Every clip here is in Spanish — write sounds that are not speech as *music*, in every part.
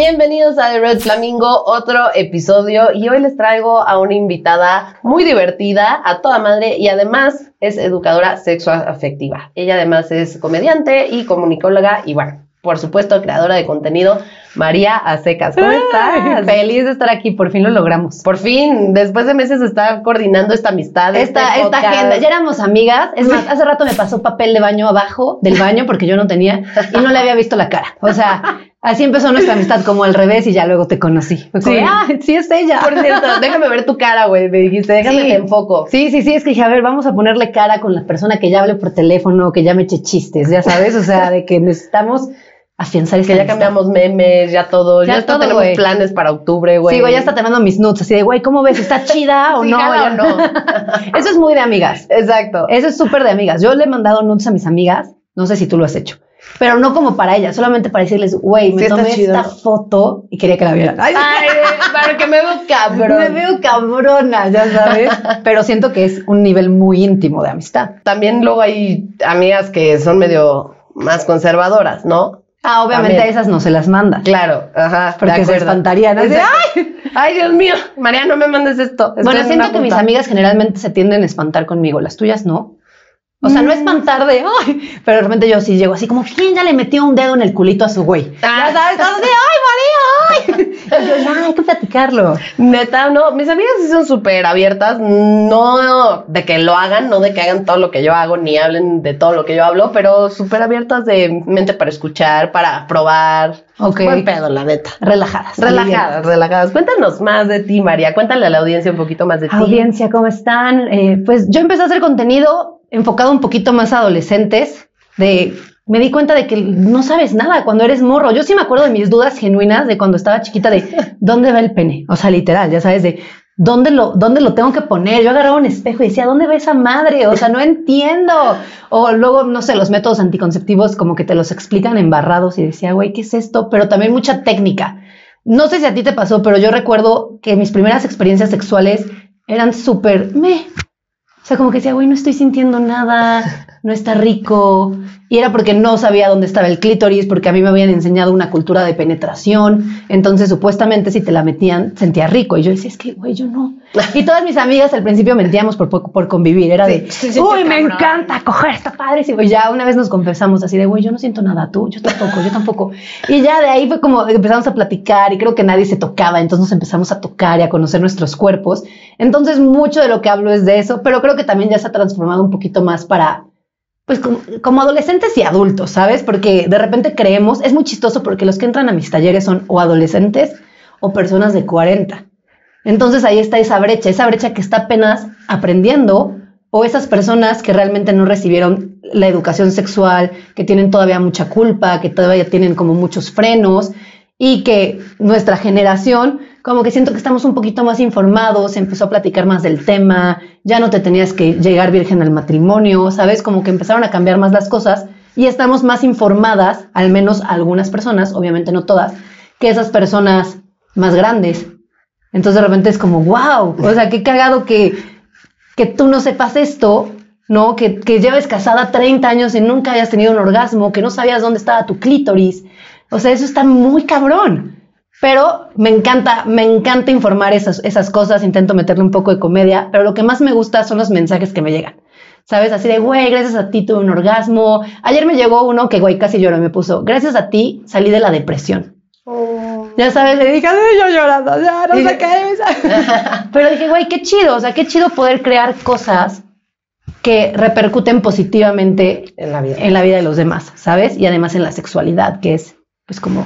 Bienvenidos a The Red Flamingo, otro episodio y hoy les traigo a una invitada muy divertida, a toda madre y además es educadora sexual afectiva. Ella además es comediante y comunicóloga y bueno, por supuesto, creadora de contenido, María Acecas. ¿Cómo estás? Feliz de estar aquí, por fin lo logramos. Por fin, después de meses de estar coordinando esta amistad. Esta, este esta podcast. agenda, ya éramos amigas. Es más, hace rato me pasó papel de baño abajo del baño porque yo no tenía y no le había visto la cara. O sea, así empezó nuestra amistad como al revés y ya luego te conocí. Fue como, Sí. ah, sí es ella. Por cierto, *laughs* déjame ver tu cara, güey. Me dijiste, déjame Sí. te enfoco. Sí, sí, sí, es que dije, a ver, vamos a ponerle cara con la persona que ya hable por teléfono, que ya me eche chistes, ya sabes, o sea, de que necesitamos afianzar esta Que ya amistad. cambiamos memes, ya todo. Ya, Ya todo, tenemos planes para octubre, güey. Sí, güey, ya está te mando mis nudes, así de, güey, ¿cómo ves? ¿Está chida *laughs* o Sí, no? o no. *laughs* Eso es muy de amigas. Exacto. Eso es súper de amigas. Yo le he mandado nudes a mis amigas, no sé si tú lo has hecho, pero no como para ellas, solamente para decirles, güey, me Sí, tomé esta foto y quería que la vieran. Ay, *laughs* Ay, para que me veo cabrón. me veo cabrona, ya sabes, pero siento que es un nivel muy íntimo de amistad. También luego hay amigas que son medio más conservadoras, ¿no? Ah, obviamente También. a esas no se las manda. Claro, ajá. Porque se espantarían, así, Exacto. Ay, Dios mío, María, no me mandes esto. Estoy Bueno, en siento que mis amigas generalmente se tienden a espantar conmigo, las tuyas no. O sea, no Mm. espantar de, *laughs* ay, pero de repente yo sí llego así como, ¿quién ya le metió un dedo en el culito a su güey? Ah. Ya sabes, ay, María, ay. *laughs* Y yo, ya, hay que platicarlo. Neta, no, mis amigas sí son súper abiertas, no de que lo hagan, no de que hagan todo lo que yo hago, ni hablen de todo lo que yo hablo, pero súper abiertas de mente para escuchar, para probar. Ok. Buen pedo, la neta. Relajadas. Relajadas, relajadas. Cuéntanos más de ti, María. Cuéntale a la audiencia un poquito más de ti. Audiencia, ¿cómo están? Eh, pues yo empecé a hacer contenido enfocado un poquito más a adolescentes. De, me di cuenta de que no sabes nada cuando eres morro. Yo sí me acuerdo de mis dudas genuinas de cuando estaba chiquita de *laughs* dónde va el pene. O sea, literal, ya sabes, de dónde lo, dónde lo tengo que poner. Yo agarraba un espejo y decía, ¿dónde va esa madre? O sea, no entiendo. O luego, no sé, los métodos anticonceptivos como que te los explican embarrados y decía, güey, ¿qué es esto? Pero también mucha técnica. No sé si a ti te pasó, pero yo recuerdo que mis primeras experiencias sexuales eran súper me. O sea, como que decía, güey, no estoy sintiendo nada, *laughs* no está rico. Y era porque no sabía dónde estaba el clítoris, porque a mí me habían enseñado una cultura de penetración. Entonces, supuestamente, si te la metían, sentía rico. Y yo decía, es que, güey, yo no. Y todas mis amigas al principio mentíamos por, por, por convivir. Era de, Sí, uy, me cabrón". encanta coger esta padre. Y ya una vez nos confesamos así de, güey, yo no siento nada, tú, yo tampoco, yo tampoco. Y ya de ahí fue como empezamos a platicar y creo que nadie se tocaba, entonces nos empezamos a tocar y a conocer nuestros cuerpos. Entonces mucho de lo que hablo es de eso, pero creo que también ya se ha transformado un poquito más para, pues como, adolescentes y adultos, ¿sabes? Porque de repente creemos, es muy chistoso porque los que entran a mis talleres son o adolescentes o personas de 40. Entonces ahí está esa brecha, esa brecha que está apenas aprendiendo o esas personas que realmente no recibieron la educación sexual, que tienen todavía mucha culpa, que todavía tienen como muchos frenos y que nuestra generación, como que siento que estamos un poquito más informados, empezó a platicar más del tema, ya no te tenías que llegar virgen al matrimonio, ¿sabes? Como que empezaron a cambiar más las cosas y estamos más informadas, al menos algunas personas, obviamente no todas, que esas personas más grandes. Entonces de repente es como, wow, o sea, qué cagado que, que tú no sepas esto, ¿no? Que, que lleves casada 30 años y nunca hayas tenido un orgasmo, que no sabías dónde estaba tu clítoris. O sea, eso está muy cabrón. Pero me encanta, me encanta informar esas, esas cosas, intento meterle un poco de comedia, pero lo que más me gusta son los mensajes que me llegan. ¿Sabes? Así de, güey, gracias a ti tuve un orgasmo. Ayer me llegó uno que, güey, casi lloró, me puso, gracias a ti salí de la depresión. Ya sabes, le dije, "Ay, yo llorando, ya no sé qué. *laughs* Pero dije, güey, qué chido, o sea, qué chido poder crear cosas que repercuten positivamente En la vida. en la vida de los demás, ¿sabes? Y además en la sexualidad, que es, pues como,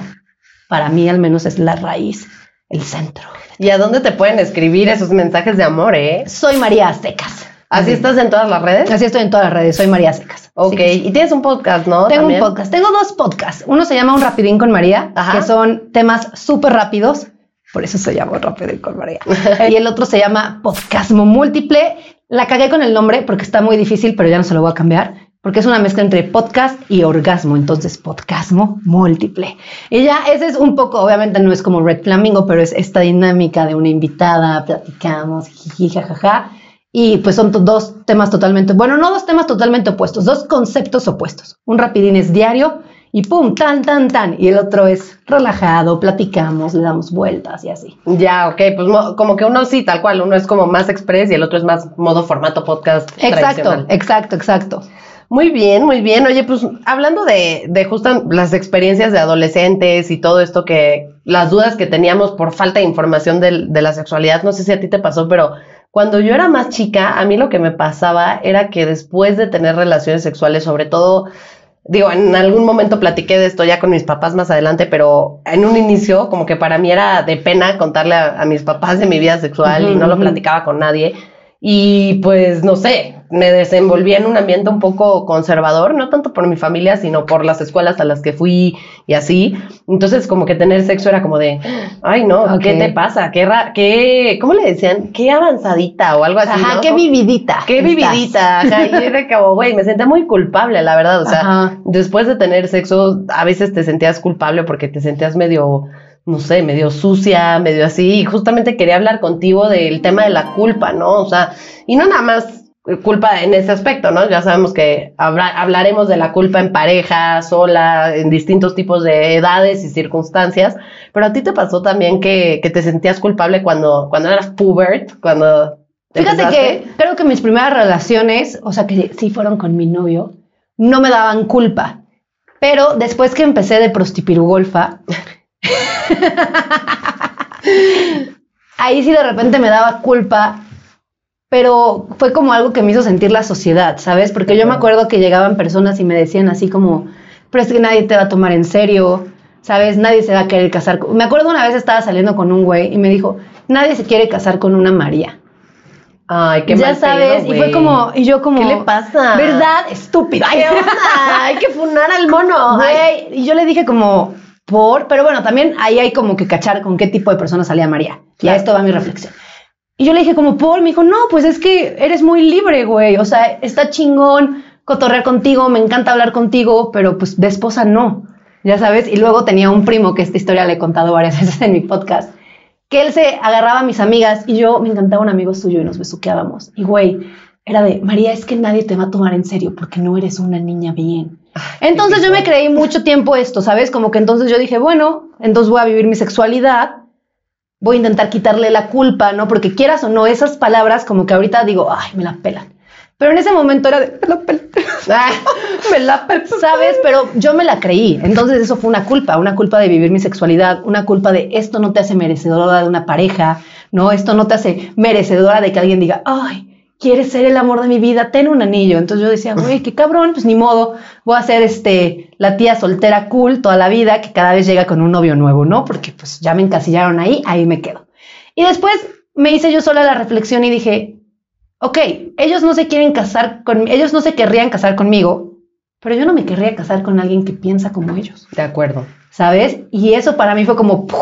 para mí al menos es la raíz, el centro. ¿Y a dónde te pueden escribir esos mensajes de amor, eh? Soy María Aztecas. ¿Así estás en todas las redes? Así estoy en todas las redes, soy María Aztecas. Ok, Sí. y tienes un podcast, ¿no? Tengo También. un podcast, tengo dos podcasts. Uno se llama Un Rapidín con María, Ajá. que son temas súper rápidos, por eso se llama Un Rapidín con María. *laughs* y el otro se llama Podcasmo Múltiple. La cagué con el nombre porque está muy difícil, pero ya no se lo voy a cambiar, porque es una mezcla entre podcast y orgasmo, entonces Podcasmo Múltiple. Y ya ese es un poco, obviamente no es como Red Flamingo, pero es esta dinámica de una invitada, platicamos, jiji, jajaja. Y pues son dos temas totalmente, bueno, no dos temas totalmente opuestos, dos conceptos opuestos. Un rapidín es diario y pum, tan, tan, tan. Y el otro es relajado, platicamos, le damos vueltas y así. Ya, ok, pues mo- como que uno sí, tal cual, uno es como más express y el otro es más modo formato podcast. Exacto, exacto, exacto. Muy bien, muy bien. Oye, pues hablando de, de justo las experiencias de adolescentes y todo esto que, las dudas que teníamos por falta de información de la sexualidad, no sé si a ti te pasó, pero cuando yo era más chica, a mí lo que me pasaba era que después de tener relaciones sexuales, sobre todo, digo, en algún momento platiqué de esto ya con mis papás más adelante, pero en un inicio como que para mí era de pena contarle a, a mis papás de mi vida sexual y no lo platicaba con nadie. Y pues no sé, me desenvolví en un ambiente un poco conservador, no tanto por mi familia, sino por las escuelas a las que fui y así. Entonces, como que tener sexo era como de, ay, no, ¿qué te pasa? ¿Qué, ra qué, ¿cómo le decían? Qué avanzadita o algo así. Ajá, ¿no? qué vividita. Qué estás. vividita. Ajá, y era como, güey, me sentía muy culpable, la verdad. O sea, Ajá. después de tener sexo, a veces te sentías culpable porque te sentías medio, no sé, medio sucia, medio así. Y justamente quería hablar contigo del tema de la culpa, ¿no? O sea, y no nada más culpa en ese aspecto, ¿no? Ya sabemos que habla- hablaremos de la culpa en pareja, sola, en distintos tipos de edades y circunstancias, pero a ti te pasó también que, que te sentías culpable cuando, cuando eras pubert, cuando... Fíjate empezaste? que creo que mis primeras relaciones, o sea, que sí fueron con mi novio, no me daban culpa. Pero después que empecé de prostipirugolfa, *laughs* *laughs* ahí sí de repente me daba culpa, pero fue como algo que me hizo sentir la sociedad, ¿sabes? Porque yo me acuerdo que llegaban personas y me decían así como, pero es que nadie te va a tomar en serio, ¿sabes? Nadie se va a querer casar. con-". Me acuerdo una vez estaba saliendo con un güey y me dijo, nadie se quiere casar con una María. Ay, qué ya sabes, pedo, y fue como, y yo como, ¿Qué le pasa? ¿Verdad? Estúpida. ¿Qué onda? *laughs* Hay que funar al mono. Ay, Güey, y yo le dije como, por, pero bueno, también ahí hay como que cachar con qué tipo de persona salía María. Y a esto va mi reflexión. Y yo le dije como, por, me dijo, no, pues es que eres muy libre, güey. O sea, está chingón cotorrear contigo, me encanta hablar contigo, pero pues de esposa no. Ya sabes, y luego tenía un primo que esta historia le he contado varias *laughs* veces en mi podcast, que él se agarraba a mis amigas y yo me encantaba un amigo suyo y nos besuqueábamos. Y güey, era de, María, es que nadie te va a tomar en serio porque no eres una niña bien. Entonces yo me creí mucho tiempo esto, ¿sabes? Como que entonces yo dije, bueno, entonces voy a vivir mi sexualidad, voy a intentar quitarle la culpa, ¿no? Porque quieras o no, esas palabras como que ahorita digo, ay, me la pelan. Pero en ese momento era de, me la pelan. Ay, *laughs* me la pelan, ¿sabes? Pero yo me la creí. Entonces eso fue una culpa, una culpa de vivir mi sexualidad, una culpa de esto no te hace merecedora de una pareja, ¿no? Esto no te hace merecedora de que alguien diga, ay, quieres ser el amor de mi vida, ten un anillo. Entonces yo decía, güey, qué cabrón, pues ni modo, voy a ser este, la tía soltera cool toda la vida que cada vez llega con un novio nuevo, ¿no? Porque pues ya me encasillaron ahí, ahí me quedo. Y después me hice yo sola la reflexión y dije, ok, ellos no se quieren casar con, ellos no se querrían casar conmigo, pero yo no me querría casar con alguien que piensa como ellos. de acuerdo. ¿sabes? Y eso para mí fue como ¡puf!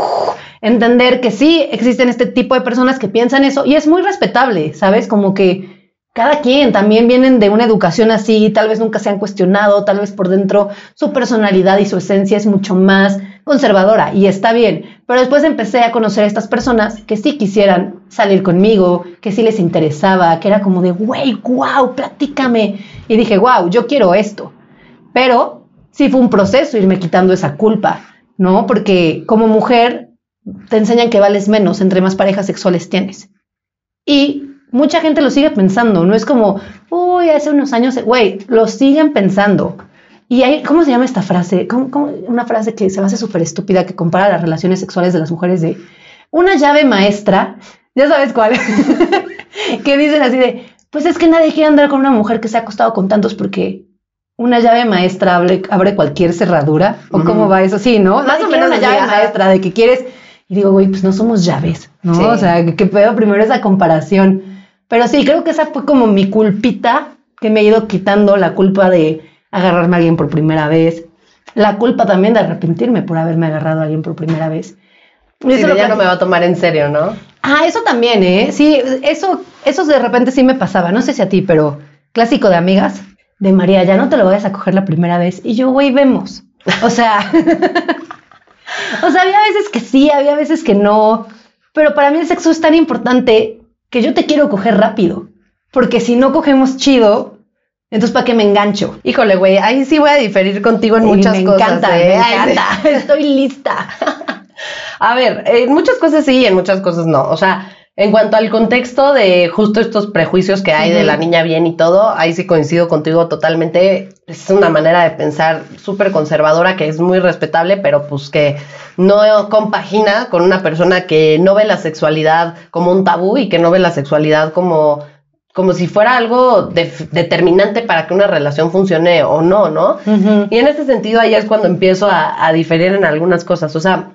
Entender que sí existen este tipo de personas que piensan eso y es muy respetable, ¿sabes? Como que cada quien también vienen de una educación así, tal vez nunca se han cuestionado, tal vez por dentro su personalidad y su esencia es mucho más conservadora y está bien, pero después empecé a conocer a estas personas que sí quisieran salir conmigo, que sí les interesaba, que era como de, güey, wow, platícame. Y dije, wow, yo quiero esto. Pero sí fue un proceso irme quitando esa culpa, ¿no? Porque como mujer te enseñan que vales menos entre más parejas sexuales tienes. Y mucha gente lo sigue pensando, no es como, uy, hace unos años, güey, lo siguen pensando. Y hay, ¿cómo se llama esta frase? ¿Cómo- cómo? Una frase que se me hace súper estúpida que compara las relaciones sexuales de las mujeres de una llave maestra, ya sabes cuál, *laughs* que dicen así de, pues es que nadie quiere andar con una mujer que se ha acostado con tantos porque una llave maestra abre, abre cualquier cerradura, o cómo va eso, sí, ¿no? Más o menos una llave maestra de que quieres, y digo, güey, pues no somos llaves, ¿no? Sí. O sea, que, pedo primero esa comparación. Pero sí, creo que esa fue como mi culpita que me he ido quitando la culpa de agarrarme a alguien por primera vez, la culpa también de arrepentirme por haberme agarrado a alguien por primera vez. Y eso ya no me va a tomar en serio, ¿no? Ah, eso también, ¿eh? Sí, eso, eso de repente sí me pasaba. No sé si a ti, pero clásico de amigas de María, ya no te lo vayas a coger la primera vez. Y yo, güey, vemos. O sea, *laughs* o sea, había veces que sí, había veces que no. Pero para mí el sexo es tan importante que yo te quiero coger rápido. Porque si no cogemos chido, Entonces, ¿para qué me engancho? Híjole, güey, ahí sí voy a diferir contigo en Y muchas me cosas. encanta, ¿eh? me sí. encanta. *laughs* Estoy lista. *laughs* A ver, en muchas cosas sí, en muchas cosas no. O sea, en cuanto al contexto de justo estos prejuicios que hay de la niña bien y todo, ahí sí coincido contigo totalmente. Es una manera de pensar súper conservadora que es muy respetable, pero pues que no compagina con una persona que no ve la sexualidad como un tabú y que no ve la sexualidad como como si fuera algo determinante para que una relación funcione o no, ¿no? Y en este sentido, ahí es cuando empiezo a, a diferir en algunas cosas. O sea,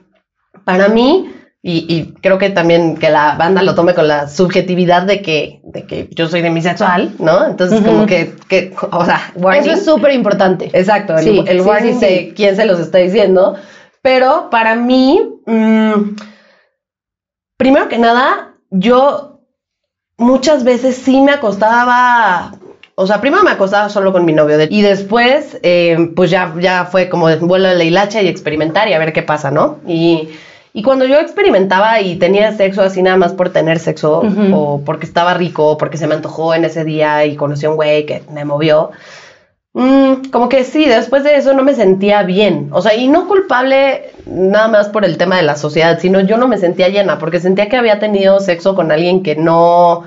para mí, y, y creo que también que la banda lo tome con la subjetividad de que, de que yo soy demisexual, ¿no? Entonces, como que, que, o sea, warning. Eso es súper importante. Exacto, el, Sí, el sí, warning sí, de quién se los está diciendo. Pero para mí, mm, primero que nada, yo muchas veces sí me acostaba. O sea, primero me acostaba solo con mi novio de- y después, eh, pues ya, ya fue como vuelo de la hilacha y experimentar y a ver qué pasa, ¿no? Y, y cuando yo experimentaba y tenía sexo así nada más por tener sexo o porque estaba rico o porque se me antojó en ese día y conocí a un güey que me movió, Mm, como que sí, después de eso no me sentía bien. O sea, y no culpable nada más por el tema de la sociedad, sino yo no me sentía llena, porque sentía que había tenido sexo con alguien que no,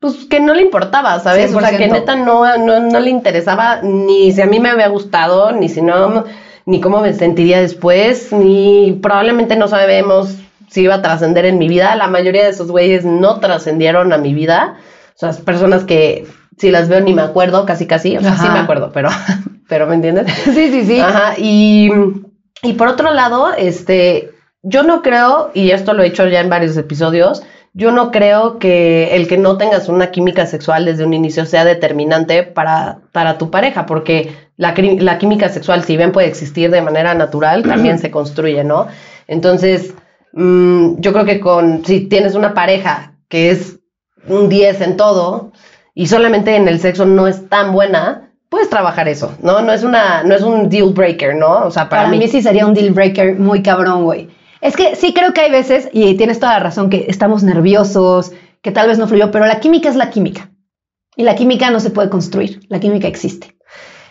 pues que no le importaba, ¿sabes? O sea, que 100%. neta no, no, no le interesaba ni si a mí me había gustado, ni si no, ni cómo me sentiría después, ni probablemente no sabemos si iba a trascender en mi vida. La mayoría de esos güeyes no trascendieron a mi vida. O sea, personas que si las veo ni me acuerdo, casi casi, o sea, sí me acuerdo, pero, *laughs* pero ¿me entiendes? *laughs* Sí, sí, sí. Ajá, y, y por otro lado, este, yo no creo, y esto lo he hecho ya en varios episodios, yo no creo que el que no tengas una química sexual desde un inicio sea determinante para, para tu pareja, porque la, química sexual, si bien puede existir de manera natural, también se construye, ¿no? Entonces, mm, yo creo que con, si tienes una pareja que es un 10 en todo y solamente en el sexo no es tan buena, puedes trabajar eso, ¿no? No es una, no es un deal breaker, ¿no? O sea, para, Para, mí. sí sería un deal breaker muy cabrón, güey. Es que sí creo que hay veces, y tienes toda la razón, que estamos nerviosos, que tal vez no fluyó, pero la química es la química. Y la química no se puede construir, la química existe.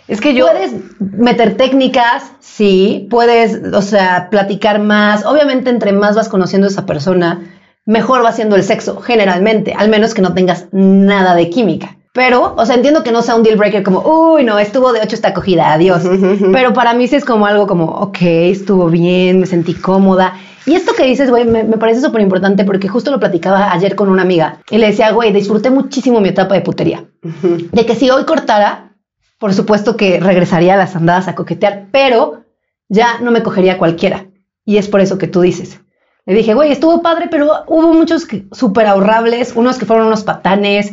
Es que yo... Puedes meter técnicas, sí, puedes, o sea, platicar más. Obviamente, entre más vas conociendo a esa persona, mejor va siendo el sexo, generalmente, al menos que no tengas nada de química. Pero, o sea, entiendo que no sea un deal breaker como, uy, no, estuvo de ocho esta acogida, adiós. *laughs* Pero para mí sí es como algo como, ok, estuvo bien, me sentí cómoda. Y esto que dices, güey, me, me parece súper importante porque justo lo platicaba ayer con una amiga y le decía, güey, disfruté muchísimo mi etapa de putería. De que si hoy cortara, por supuesto que regresaría a las andadas a coquetear, pero ya no me cogería cualquiera. Y es por eso que tú dices. Le dije, güey, estuvo padre, pero hubo muchos súper ahorrables, unos que fueron unos patanes.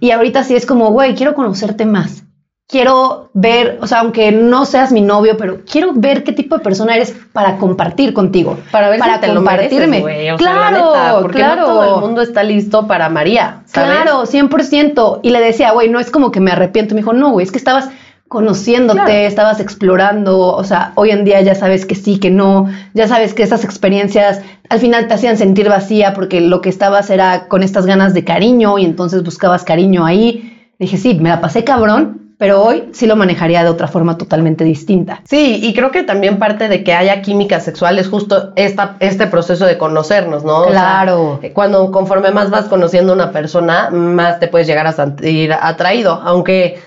Y ahorita sí es como, güey, quiero conocerte más. Quiero ver, o sea, aunque no seas mi novio, pero quiero ver qué tipo de persona eres para compartir contigo. Para ver para si te lo mereces. O sea, la claro, neta, porque claro. no todo el mundo está listo para María, ¿sabes? Claro, 100%. Y le decía, güey, no es como que me arrepiento. Me dijo, no, güey, es que estabas conociéndote, Claro. estabas explorando. O sea, hoy en día ya sabes que sí, que no. Ya sabes que esas experiencias al final te hacían sentir vacía porque lo que estabas era con estas ganas de cariño y entonces buscabas cariño ahí. Dije, sí, me la pasé cabrón, pero hoy sí lo manejaría de otra forma totalmente distinta. Sí, y creo que también parte de que haya química sexual es justo esta, este proceso de conocernos, ¿no? O sea, Claro. cuando conforme más vas conociendo a una persona, más te puedes llegar a sentir atraído, aunque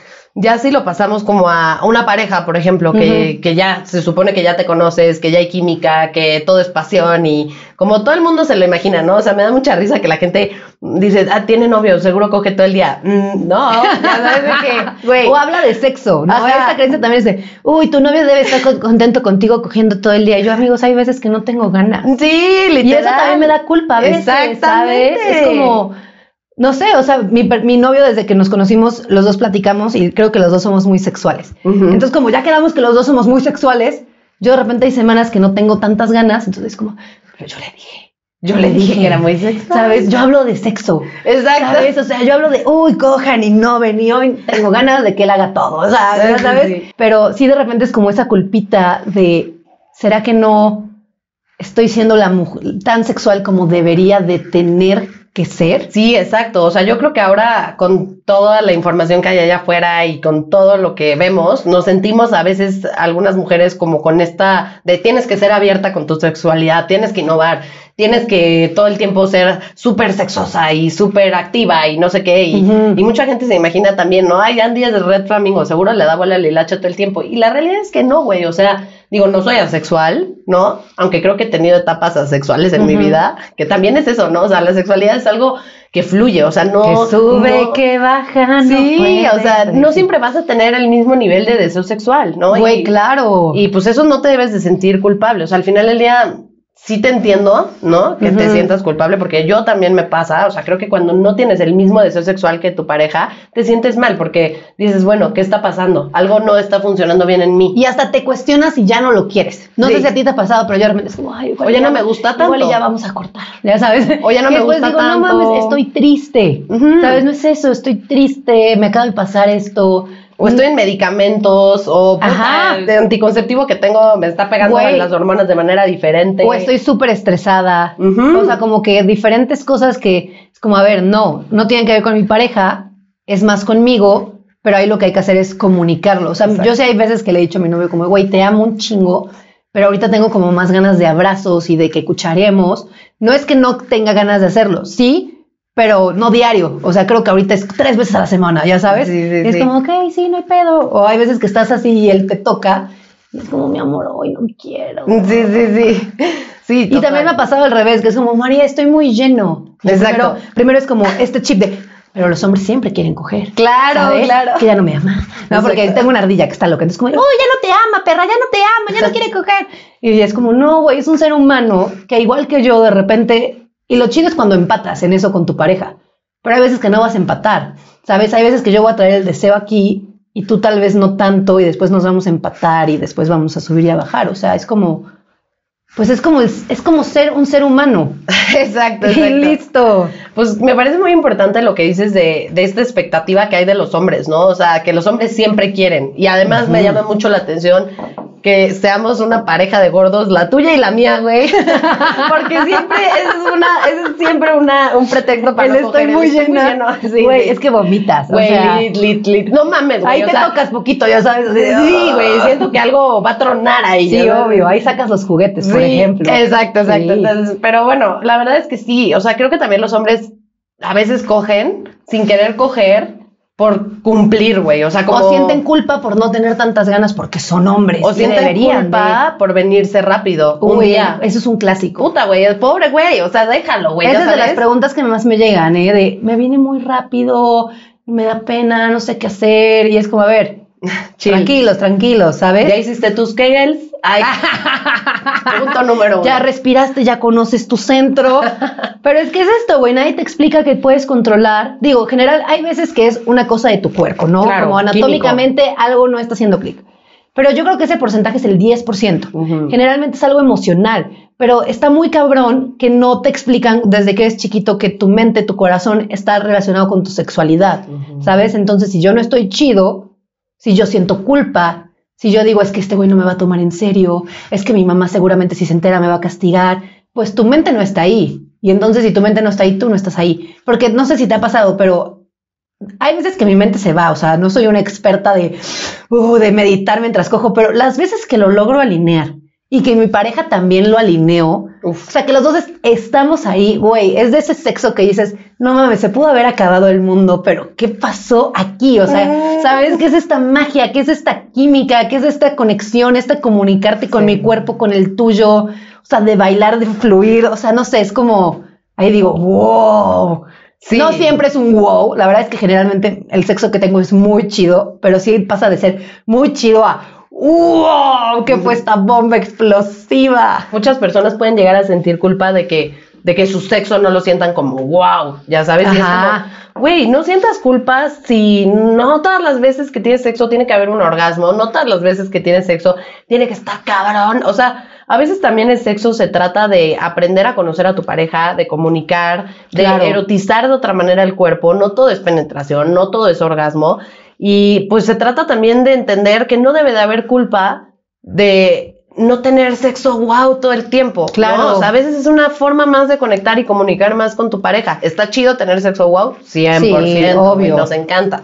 ya si lo pasamos como a una pareja, por ejemplo, que, que ya se supone que ya te conoces, que ya hay química, que todo es pasión y como todo el mundo se lo imagina, ¿no? O sea, me da mucha risa que la gente dice, ah, tiene novio, seguro coge todo el día. Mm, no, ya que. *laughs* O habla de sexo, ¿no? Ajá. Esta creencia también es de, uy, tu novio debe estar co- contento contigo cogiendo todo el día. Y yo, amigos, hay veces que no tengo ganas. Sí, literal. Y eso también me da culpa a veces, Exactamente. ¿sabes? Es como, no sé, o sea, mi, mi novio desde que nos conocimos, los dos platicamos y creo que los dos somos muy sexuales. Entonces, como ya quedamos que los dos somos muy sexuales, yo de repente hay semanas que no tengo tantas ganas, entonces como, pero yo le dije, yo le dije que era muy sexual. ¿sabes? Yo hablo de sexo. Exacto. ¿Sabes? O sea, yo hablo de, uy, cojan y no ven, y hoy tengo ganas de que él haga todo, o sea, ¿sabes? sí. Pero sí de repente es como esa culpita de, ¿será que no estoy siendo la mujer tan sexual como debería de tener que ser. Sí, exacto. O sea, yo creo que ahora con toda la información que hay allá afuera y con todo lo que vemos, nos sentimos a veces algunas mujeres como con esta de tienes que ser abierta con tu sexualidad, tienes que innovar, tienes que todo el tiempo ser súper sexosa y súper activa y no sé qué. Y, y mucha gente se imagina también, ¿no? Ay, Andy es de Red Flamingo, seguro le da bola al hilacho todo el tiempo. Y la realidad es que no, güey. O sea, digo, no soy asexual, ¿no? Aunque creo que he tenido etapas asexuales en mi vida, que también es eso, ¿no? O sea, la sexualidad es algo que fluye, o sea, no... que sube, no- que baja, no Sí, puede o sea, ser. no siempre vas a tener el mismo nivel de deseo sexual, ¿no? Güey, Y- claro. y pues eso no te debes de sentir culpable. O sea, al final del día sí te entiendo, ¿no? Que te sientas culpable porque yo también me pasa. O sea, creo que cuando no tienes el mismo deseo sexual que tu pareja, te sientes mal porque dices, bueno, ¿qué está pasando? Algo no está funcionando bien en mí. Y hasta te cuestionas si ya no lo quieres. No Sí. sé si a ti te ha pasado, pero yo de repente es como, ay, igual Oye, ya no me gusta Igual y tanto. ya vamos a cortar, ya sabes. *laughs* O ya no Y me después gusta digo, tanto. no mames, estoy triste. ¿Sabes? No es eso, estoy triste, me acaba de pasar esto. O estoy en medicamentos, o puta, el anticonceptivo que tengo me está pegando Güey. las hormonas de manera diferente. O estoy súper estresada. Ujú. O sea, como que diferentes cosas que es como, a ver, no, no tienen que ver con mi pareja, es más conmigo, pero ahí lo que hay que hacer es comunicarlo. O sea, Exacto. yo sé, hay veces que le he dicho a mi novio como, güey, te amo un chingo, pero ahorita tengo como más ganas de abrazos y de que cucharemos. No es que no tenga ganas de hacerlo, sí, pero no diario. O sea, creo que ahorita es tres veces a la semana, ya sabes. Sí, sí, Y es sí. como, ok, sí, no hay pedo. O hay veces que estás así y él te toca. Y es como, mi amor, hoy no quiero. Sí, sí, sí. *laughs* Sí, Y también me ha pasado al revés, que es como, María, estoy muy lleno. Exacto. Primero, primero es como este chip de, pero los hombres siempre quieren coger. Claro, ¿sabes? claro. Que ya no me ama. No, porque tengo una ardilla que está loca. Entonces, como, oh, ya no te ama, perra, ya no te ama, ya no quiere coger. Y es como, no, güey, es un ser humano que igual que yo, de repente, y lo chido es cuando empatas en eso con tu pareja. Pero hay veces que no vas a empatar, ¿sabes? Hay veces que yo voy a traer el deseo aquí y tú tal vez no tanto y después nos vamos a empatar y después vamos a subir y a bajar. O sea, es como, pues es como, es como ser un ser humano. *laughs* Exacto, Y listo. Pues me parece muy importante lo que dices de, de esta expectativa que hay de los hombres, ¿no? O sea, que los hombres siempre quieren. Y además me llama mucho la atención que seamos una pareja de gordos, la tuya y la mía, güey. *laughs* Porque siempre es una, es siempre una, un pretexto para El no estoy coger, muy estoy llena. *laughs* Sí, Güey, sí. es que vomitas. o Güey, sea, lit, lit, lit. No mames, güey. ahí te sea, tocas poquito, ya sabes. así Sí, güey, "Ah". siento que algo va a tronar ahí. Sí, obvio. Ahí sacas los juguetes, por Sí, ejemplo. Exacto, exacto. Entonces, pero bueno, la verdad es que sí. O sea, creo que también los hombres a veces cogen sin querer coger por cumplir, güey. O sea, como. O sienten culpa por no tener tantas ganas porque son hombres. o sienten deberían culpa por venirse rápido. de- un Uy, día. Eso es un clásico. Puta, güey, pobre güey. O sea, déjalo, güey. Esa es de las preguntas que más me llegan, ¿eh? De, me viene muy rápido, me da pena, no sé qué hacer. Y es como, a ver, *laughs* Chill. tranquilos, tranquilos, ¿sabes? ¿Ya hiciste tus Kegels? Ay. *laughs* Punto número uno. Ya respiraste, ya conoces tu centro. *laughs* Pero es que es esto, güey. Nadie te explica que puedes controlar. Digo, en general, hay veces que es una cosa de tu cuerpo, ¿no? Claro, Como anatómicamente algo no está haciendo clic. Pero yo creo que ese porcentaje es el 10%. Ujú. Generalmente es algo emocional. Pero está muy cabrón que no te explican desde que eres chiquito que tu mente, tu corazón está relacionado con tu sexualidad. ¿Sabes? Entonces, si yo no estoy chido, si yo siento culpa, si yo digo es que este güey no me va a tomar en serio, es que mi mamá seguramente si se entera me va a castigar, pues tu mente no está ahí. Y entonces si tu mente no está ahí, tú no estás ahí. Porque no sé si te ha pasado, pero hay veces que mi mente se va, o sea, no soy una experta de, uh, de meditar mientras cojo, pero las veces que lo logro alinear y que mi pareja también lo alineó, Uf. o sea, que los dos es- estamos ahí, güey, es de ese sexo que dices, no mames, se pudo haber acabado el mundo, pero ¿qué pasó aquí? O sea, Mm. ¿sabes qué es esta magia? ¿Qué es esta química? ¿Qué es esta conexión? Esta comunicarte con Sí. mi cuerpo, con el tuyo, o sea, de bailar, de fluir, o sea, no sé, es como, ahí digo, wow. Sí. No siempre es un wow, la verdad es que generalmente el sexo que tengo es muy chido, pero sí pasa de ser muy chido a wow, ¿qué fue esta bomba explosiva? Muchas personas pueden llegar a sentir culpa de que, de que su sexo no lo sientan como wow, ya sabes. Y es Ajá. como, güey, no sientas culpa si no todas las veces que tienes sexo tiene que haber un orgasmo, no todas las veces que tienes sexo tiene que estar cabrón. O sea, a veces también el sexo se trata de aprender a conocer a tu pareja, de comunicar, de Claro. erotizar de otra manera el cuerpo. No todo es penetración, no todo es orgasmo. Y pues se trata también de entender que no debe de haber culpa de no tener sexo wow todo el tiempo. Claro. ¿no? O sea, a veces es una forma más de conectar y comunicar más con tu pareja. Está chido tener sexo wow, 100%, Sí, obvio. nos encanta.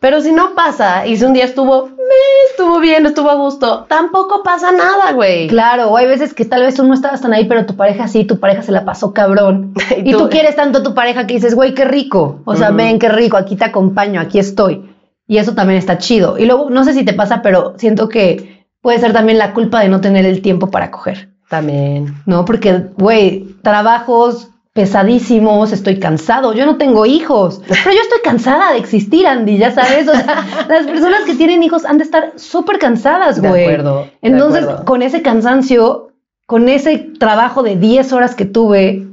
Pero si no pasa y si un día estuvo, "Meh, estuvo bien, estuvo a gusto, tampoco pasa nada, güey. Claro, o hay veces que tal vez tú no estabas tan ahí, pero tu pareja sí, tu pareja se la pasó cabrón. *laughs* Y y, tú- quieres tanto a tu pareja que dices, güey, qué rico. O sea, Ujú. ven, qué rico, aquí te acompaño, aquí estoy. Y eso también está chido. Y luego, no sé si te pasa, pero siento que puede ser también la culpa de no tener el tiempo para coger. También. ¿no? Porque, güey, trabajos pesadísimos, estoy cansado, yo no tengo hijos, pero yo estoy cansada de existir, Andy, ya sabes, o sea, *laughs* las personas que tienen hijos han de estar súper cansadas, De güey. acuerdo, de Entonces, acuerdo. con ese cansancio, con ese trabajo de 10 horas que tuve,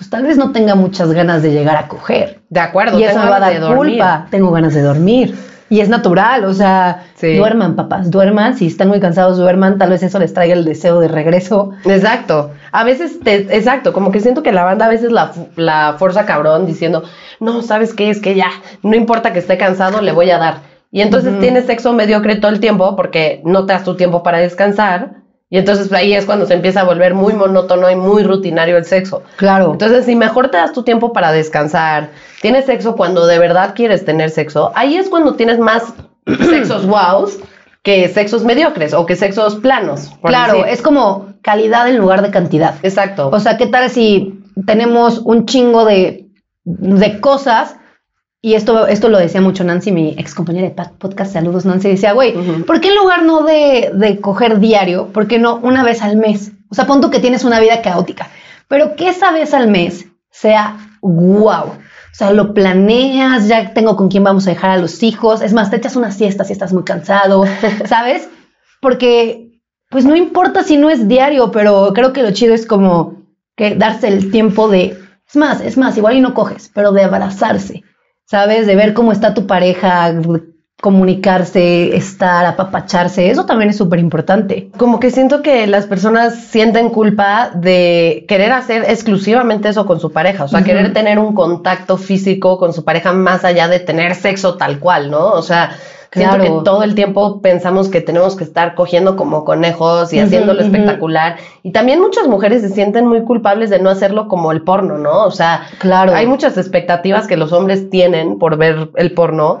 pues tal vez no tenga muchas ganas de llegar a coger. De acuerdo. y eso me va a dar culpa, tengo ganas de dormir. Y es natural, o sea, Sí. duerman, papás, duerman, si están muy cansados, duerman, tal vez eso les traiga el deseo de regreso. Exacto. A veces, te, exacto, como que siento que la banda a veces la, la fuerza cabrón diciendo, no, ¿sabes qué? Es que ya, no importa que esté cansado, le voy a dar. Y entonces Ujú. tienes sexo mediocre todo el tiempo porque no te das tu tiempo para descansar. Y entonces ahí es cuando se empieza a volver muy monótono y muy rutinario el sexo. Claro. Entonces, si mejor te das tu tiempo para descansar, tienes sexo cuando de verdad quieres tener sexo, ahí es cuando tienes más *clears throat* sexos wows que sexos mediocres o que sexos planos. Claro, decir. es como calidad en lugar de cantidad. Exacto. O sea, ¿qué tal si tenemos un chingo de, de cosas? Y esto, esto lo decía mucho Nancy, mi ex compañera de podcast, saludos Nancy, decía, güey. ¿por qué en lugar no de, de coger diario, por qué no una vez al mes? O sea, pon tú que tienes una vida caótica, pero que esa vez al mes sea wow. O sea, lo planeas, ya tengo con quién vamos a dejar a los hijos. Es más, te echas una siesta si estás muy cansado, *laughs* ¿sabes? Porque, pues no importa si no es diario, pero creo que lo chido es como que darse el tiempo de, es más, es más, igual y no coges, pero de abrazarse, ¿sabes? De ver cómo está tu pareja, comunicarse, estar, apapacharse, eso también es súper importante. Como que siento que las personas sienten culpa de querer hacer exclusivamente eso con su pareja, o sea, querer tener un contacto físico con su pareja más allá de tener sexo tal cual, ¿no? O sea, siento Claro. que todo el tiempo pensamos que tenemos que estar cogiendo como conejos y haciéndolo espectacular. Y también muchas mujeres se sienten muy culpables de no hacerlo como el porno, ¿no? O sea, Claro. hay muchas expectativas que los hombres tienen por ver el porno.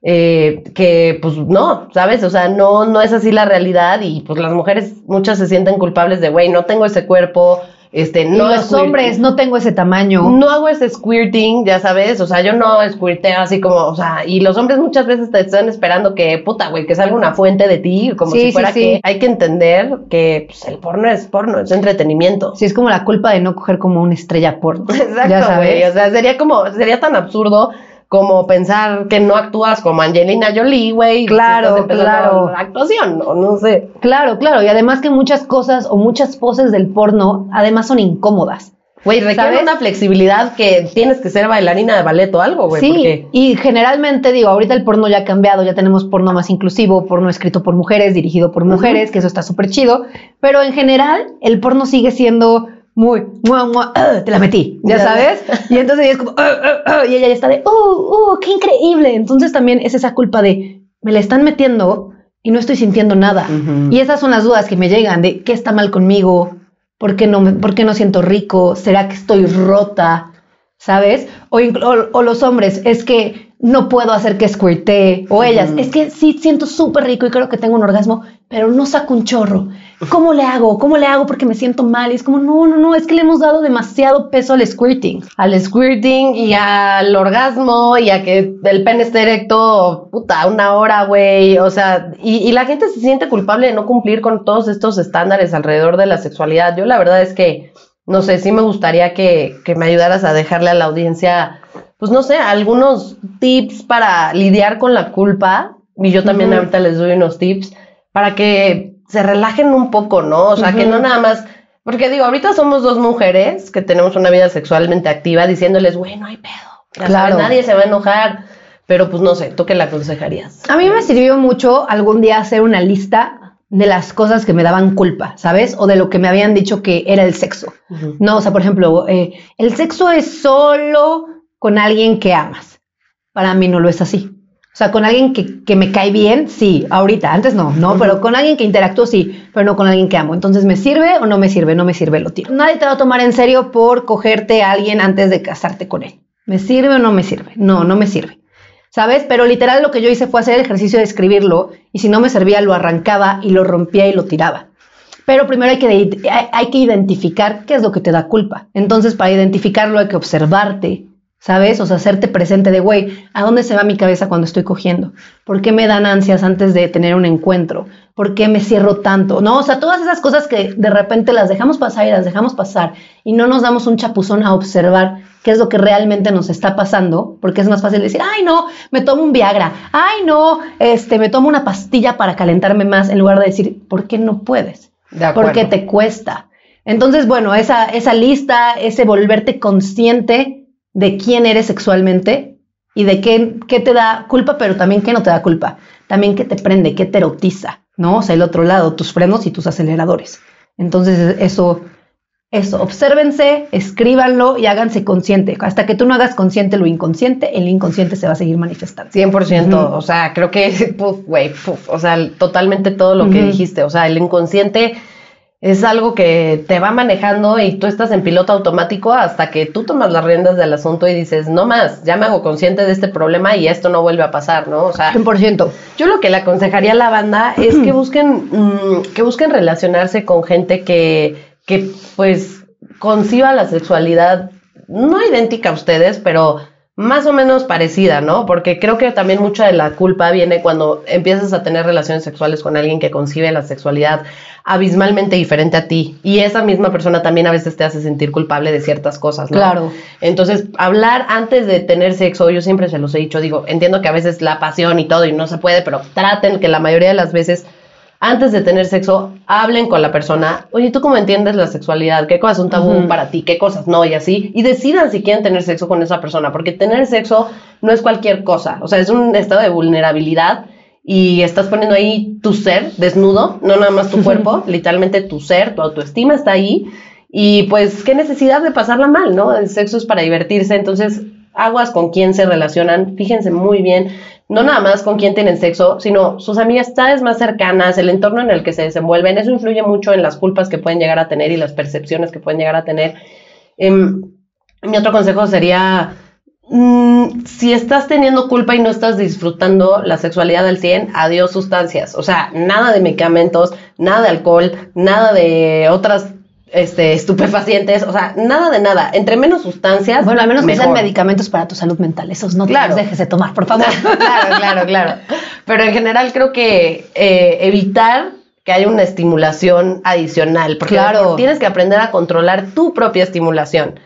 eh, que pues no, ¿sabes? O sea, no, no es así la realidad y pues las mujeres muchas se sienten culpables de, güey, no tengo ese cuerpo, este, no los hombres, no tengo ese tamaño. no hago ese squirting, ya sabes, o sea, yo no squirteo así como, o sea, y los hombres muchas veces te están esperando que, puta, güey, que salga una fuente de ti, como Sí, si fuera sí. que hay que entender que pues, el porno es porno, es entretenimiento. Sí, es como la culpa de no coger como una estrella porno. *laughs* Exacto, güey, o sea, sería como, sería tan absurdo como pensar que no actúas como Angelina Jolie, güey, Claro, claro. la actuación, o no sé. Claro, claro. Y además que muchas cosas o muchas poses del porno además son incómodas. Güey, requiere ¿Sabes? una flexibilidad que tienes que ser bailarina de ballet o algo, güey, sí, porque y generalmente digo, ahorita el porno ya ha cambiado, ya tenemos porno más inclusivo, porno escrito por mujeres, dirigido por mujeres, que eso está súper chido, pero en general el porno sigue siendo muy, mua, mua, ah, te la metí, ya sabes, y entonces ella es como, ah, ah, ah, y ella ya está de, uh, uh, qué increíble, entonces también es esa culpa de, me la están metiendo y no estoy sintiendo nada, y esas son las dudas que me llegan de, ¿qué está mal conmigo? ¿Por qué no, por qué no siento rico? ¿Será que estoy rota? ¿sabes? O, inclu- o- o los hombres, es que no puedo hacer que squirtee. O ellas, es que sí siento súper rico y creo que tengo un orgasmo, pero no saco un chorro. ¿Cómo le hago? ¿Cómo le hago? Porque me siento mal. Y es como, no, no, no, es que le hemos dado demasiado peso al squirting. al squirting y al orgasmo y a que el pene esté erecto, puta, una hora, güey. O sea, y, y la gente se siente culpable de no cumplir con todos estos estándares alrededor de la sexualidad. Yo la verdad es que, no sé, sí me gustaría que, que me ayudaras a dejarle a la audiencia, pues no sé, algunos tips para lidiar con la culpa. Y yo también ahorita les doy unos tips para que se relajen un poco, ¿no? O sea, que no nada más porque digo, ahorita somos dos mujeres que tenemos una vida sexualmente activa diciéndoles, güey, no hay pedo. Claro. sabes, nadie se va a enojar. Pero pues no sé, ¿tú qué le aconsejarías? A mí me sirvió mucho algún día hacer una lista de las cosas que me daban culpa, ¿sabes? O de lo que me habían dicho que era el sexo. No, o sea, por ejemplo, eh, el sexo es solo con alguien que amas. Para mí no lo es así. O sea, con alguien que, que me cae bien, sí, ahorita, antes no, no, pero con alguien que interactúo, sí, pero no con alguien que amo. Entonces, ¿me sirve o no me sirve? No me sirve, lo tiro. Nadie te va a tomar en serio por cogerte a alguien antes de casarte con él. ¿Me sirve o no me sirve? No, no me sirve. ¿Sabes? Pero literal lo que yo hice fue hacer el ejercicio de escribirlo y si no me servía lo arrancaba y lo rompía y lo tiraba. Pero primero hay que, hay, hay que identificar qué es lo que te da culpa. Entonces, para identificarlo hay que observarte, ¿sabes? O sea, hacerte presente de, güey, ¿a dónde se va mi cabeza cuando estoy cogiendo? ¿Por qué me dan ansias antes de tener un encuentro? ¿Por qué me cierro tanto? No, o sea, todas esas cosas que de repente las dejamos pasar y las dejamos pasar y no nos damos un chapuzón a observar qué es lo que realmente nos está pasando, porque es más fácil decir, ay, no, me tomo un Viagra, ay, no, este, me tomo una pastilla para calentarme más, en lugar de decir, ¿por qué no puedes? ¿Por qué te cuesta? Entonces, bueno, esa, esa lista, ese volverte consciente de quién eres sexualmente y de qué, qué te da culpa, pero también qué no te da culpa. También qué te prende, qué te erotiza, ¿no? O sea, el otro lado, tus frenos y tus aceleradores. Entonces, eso, eso, obsérvense, escríbanlo y háganse consciente. Hasta que tú no hagas consciente lo inconsciente, el inconsciente se va a seguir manifestando. 100%, o sea, creo que, *laughs* güey, o sea, totalmente todo lo que dijiste, o sea, el inconsciente es algo que te va manejando y tú estás en piloto automático hasta que tú tomas las riendas del asunto y dices, no más, ya me hago consciente de este problema y esto no vuelve a pasar, ¿no? O sea, 100%. Yo lo que le aconsejaría a la banda es que *clears throat* busquen, mm, que busquen relacionarse con gente que, que pues conciba la sexualidad no idéntica a ustedes, pero más o menos parecida, ¿no? Porque creo que también mucha de la culpa viene cuando empiezas a tener relaciones sexuales con alguien que concibe la sexualidad abismalmente diferente a ti y esa misma persona también a veces te hace sentir culpable de ciertas cosas, ¿no? Claro. Entonces, hablar antes de tener sexo, yo siempre se los he dicho, digo, entiendo que a veces la pasión y todo y no se puede, pero traten que la mayoría de las veces antes de tener sexo, hablen con la persona, oye, ¿tú cómo entiendes la sexualidad? ¿Qué cosas son tabú para ti? ¿Qué cosas no? Y así, y decidan si quieren tener sexo con esa persona, porque tener sexo no es cualquier cosa, o sea, es un estado de vulnerabilidad y estás poniendo ahí tu ser desnudo, no nada más tu cuerpo, literalmente tu ser, tu autoestima está ahí. Y pues, qué necesidad de pasarla mal, ¿no? El sexo es para divertirse, entonces aguas con quién se relacionan, fíjense muy bien, no nada más con quién tienen sexo, sino sus amistades más cercanas, el entorno en el que se desenvuelven, eso influye mucho en las culpas que pueden llegar a tener y las percepciones que pueden llegar a tener. Em, mi otro consejo sería, mm, si estás teniendo culpa y no estás disfrutando la sexualidad al 100, adiós sustancias, o sea, nada de medicamentos, nada de alcohol, nada de otras este, estupefacientes, o sea, nada de nada. Entre menos sustancias. Bueno, al menos que sean medicamentos para tu salud mental. Esos no te los dejes de tomar, por favor. *laughs* claro, claro, claro. Pero en general creo que eh, evitar que haya una estimulación adicional. Porque claro. tienes que aprender a controlar tu propia estimulación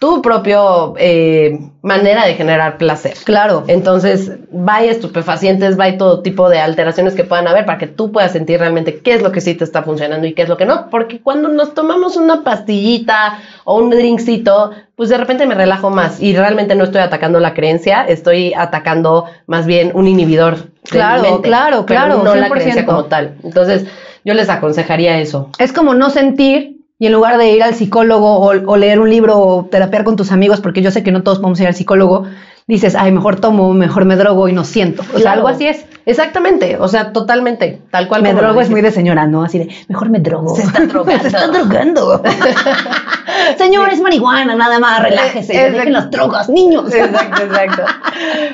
tu propio eh, manera de generar placer. Claro. Entonces, vaya estupefacientes, vaya todo tipo de alteraciones que puedan haber para que tú puedas sentir realmente qué es lo que sí te está funcionando y qué es lo que no. Porque cuando nos tomamos una pastillita o un drinkcito, pues de repente me relajo más y realmente no estoy atacando la creencia, estoy atacando más bien un inhibidor. Claro, claro, claro. no la creencia como tal. Entonces, yo les aconsejaría eso. Es como no sentir y en lugar de ir al psicólogo o, leer un libro o terapiar con tus amigos, porque yo sé que no todos podemos ir al psicólogo, dices, ay, mejor tomo, mejor me drogo y no siento. O sea, algo así es. Exactamente, o sea, totalmente, tal cual. Me drogo es muy de señora, ¿no? Así de, mejor me drogo. Se está *laughs* drogando. Se está drogando. *laughs* Señor, es marihuana, nada más, relájese, dejen las drogas, niños. Exacto, exacto.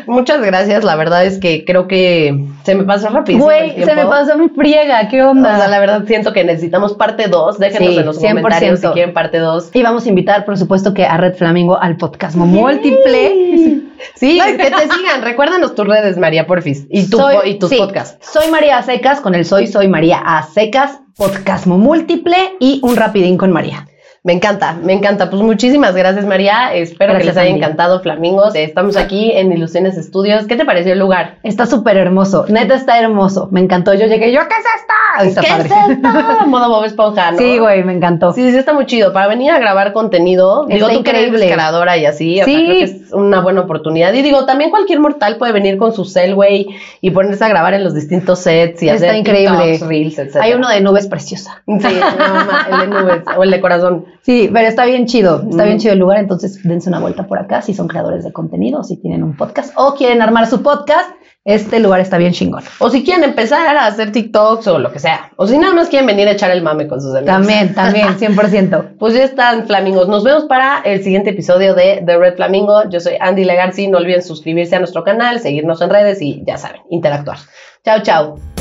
Muchas gracias, la verdad es que creo que se me pasó rapidísimo Güey, se me pasó mi friega, ¿qué onda? O sea, la verdad siento que necesitamos parte 2, déjenos en los 100%. comentarios si quieren parte 2. Y vamos a invitar, por supuesto, que a Red Flamingo al podcast múltiple. Sí, que te sigan. Recuérdanos tus redes, María Porfis, y, tu, y tus podcasts. Soy María Secas, con el Soy, soy María A Secas, podcast múltiple y un rapidín con María. Me encanta, me encanta. Pues muchísimas gracias, María. Espero que les haya encantado, Flamingos. Estamos aquí en Ilusiones Estudios. ¿Qué te pareció el lugar? Está súper hermoso. Neta está hermoso. Me encantó. Yo llegué, yo, ¿qué es esto? ¿Qué es esto? *laughs* Modo Bob Esponja, ¿no? Sí, güey, me encantó. Sí, sí, está muy chido. Para venir a grabar contenido, está digo, tú increíble. que eres y así, sí. o sea, creo que es una buena oportunidad. Y digo, también cualquier mortal puede venir con su cel, güey, y ponerse a grabar en los distintos sets y está hacer increíble. reels, etc. Hay uno de nubes preciosa. Sí, no, el de nubes o el de corazón. Sí, pero está bien chido, está bien chido el lugar, entonces dense una vuelta por acá si son creadores de contenido, si tienen un podcast o quieren armar su podcast. este lugar está bien chingón. O si quieren empezar a hacer TikToks o lo que sea. O si nada más quieren venir a echar el mame con sus amigos. También, también, *laughs* 100%. Pues ya están, flamingos. Nos vemos para el siguiente episodio de The Red Flamingo. Yo soy Andy Legarci. No olviden suscribirse a nuestro canal, seguirnos en redes y ya saben, interactuar. Chao, chao.